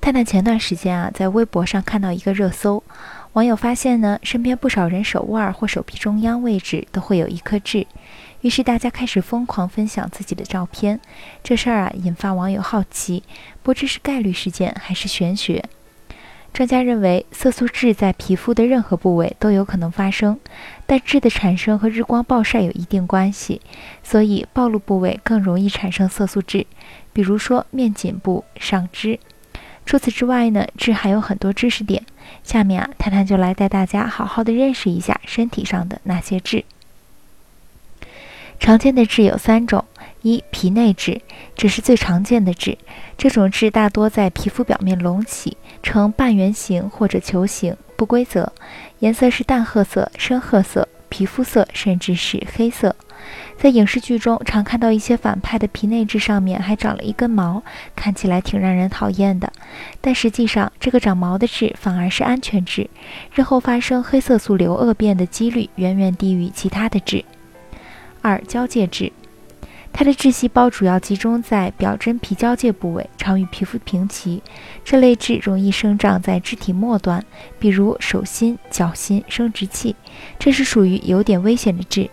探探前段时间啊，在微博上看到一个热搜，网友发现呢，身边不少人手腕或手臂中央位置都会有一颗痣，于是大家开始疯狂分享自己的照片。这事儿啊，引发网友好奇，不知是概率事件还是玄学。专家认为，色素痣在皮肤的任何部位都有可能发生，但痣的产生和日光暴晒有一定关系，所以暴露部位更容易产生色素痣，比如说面颈部、上肢。除此之外呢，痣还有很多知识点。下面啊，探探就来带大家好好的认识一下身体上的那些痣。常见的痣有三种：一、皮内痣，这是最常见的痣，这种痣大多在皮肤表面隆起。呈半圆形或者球形，不规则，颜色是淡褐色、深褐色、皮肤色，甚至是黑色。在影视剧中，常看到一些反派的皮内痣上面还长了一根毛，看起来挺让人讨厌的。但实际上，这个长毛的痣反而是安全痣，日后发生黑色素瘤恶变的几率远远低于其他的痣。二、交界痣。它的痣细胞主要集中在表真皮交界部位，常与皮肤平齐。这类痣容易生长在肢体末端，比如手心、脚心、生殖器，这是属于有点危险的痣。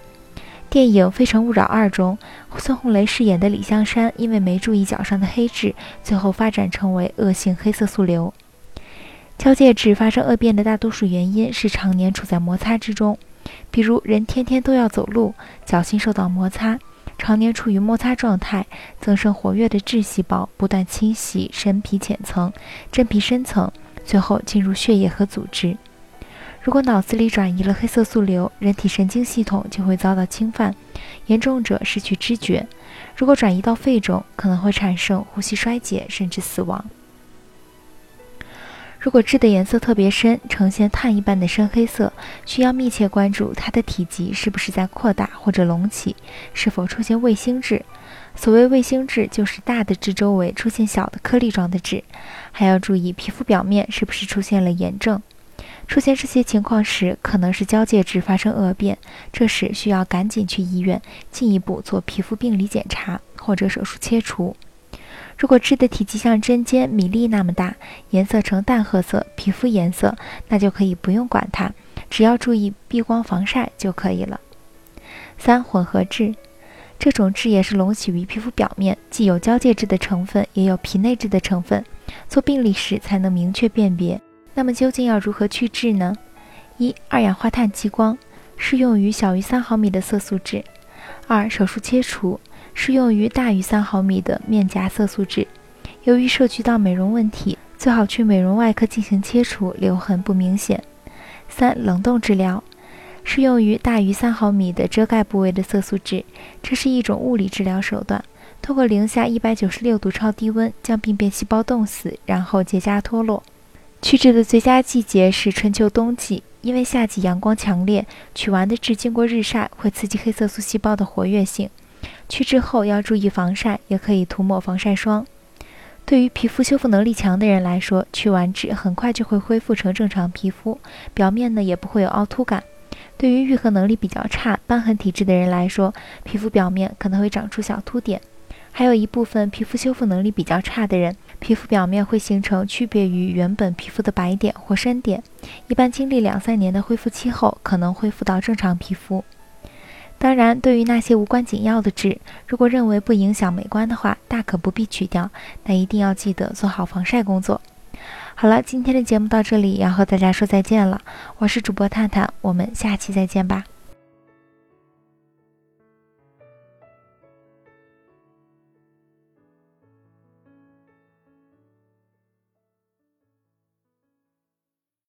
电影《非诚勿扰二》中，孙红雷饰演的李香山因为没注意脚上的黑痣，最后发展成为恶性黑色素瘤。交界痣发生恶变的大多数原因是常年处在摩擦之中，比如人天天都要走路，脚心受到摩擦。常年处于摩擦状态，增生活跃的质细胞不断侵袭真皮浅层、真皮深层，最后进入血液和组织。如果脑子里转移了黑色素瘤，人体神经系统就会遭到侵犯，严重者失去知觉。如果转移到肺中，可能会产生呼吸衰竭，甚至死亡。如果痣的颜色特别深，呈现碳一般的深黑色，需要密切关注它的体积是不是在扩大或者隆起，是否出现卫星痣。所谓卫星痣，就是大的痣周围出现小的颗粒状的痣。还要注意皮肤表面是不是出现了炎症。出现这些情况时，可能是交界痣发生恶变，这时需要赶紧去医院进一步做皮肤病理检查或者手术切除。如果痣的体积像针尖、米粒那么大，颜色呈淡褐色，皮肤颜色，那就可以不用管它，只要注意避光防晒就可以了。三、混合痣，这种痣也是隆起于皮肤表面，既有交界痣的成分，也有皮内痣的成分，做病理时才能明确辨别。那么究竟要如何去痣呢？一、二氧化碳激光，适用于小于三毫米的色素痣；二、手术切除。适用于大于三毫米的面颊色素痣，由于涉及到美容问题，最好去美容外科进行切除，留痕不明显。三、冷冻治疗，适用于大于三毫米的遮盖部位的色素痣，这是一种物理治疗手段，通过零下一百九十六度超低温将病变细胞冻死，然后结痂脱落。去痣的最佳季节是春秋冬季，因为夏季阳光强烈，取完的痣经过日晒会刺激黑色素细胞的活跃性。去痣后要注意防晒，也可以涂抹防晒霜。对于皮肤修复能力强的人来说，去完痣很快就会恢复成正常皮肤，表面呢也不会有凹凸感。对于愈合能力比较差、瘢痕体质的人来说，皮肤表面可能会长出小凸点。还有一部分皮肤修复能力比较差的人，皮肤表面会形成区别于原本皮肤的白点或深点。一般经历两三年的恢复期后，可能恢复到正常皮肤。当然，对于那些无关紧要的痣，如果认为不影响美观的话，大可不必去掉。但一定要记得做好防晒工作。好了，今天的节目到这里，要和大家说再见了。我是主播探探，我们下期再见吧。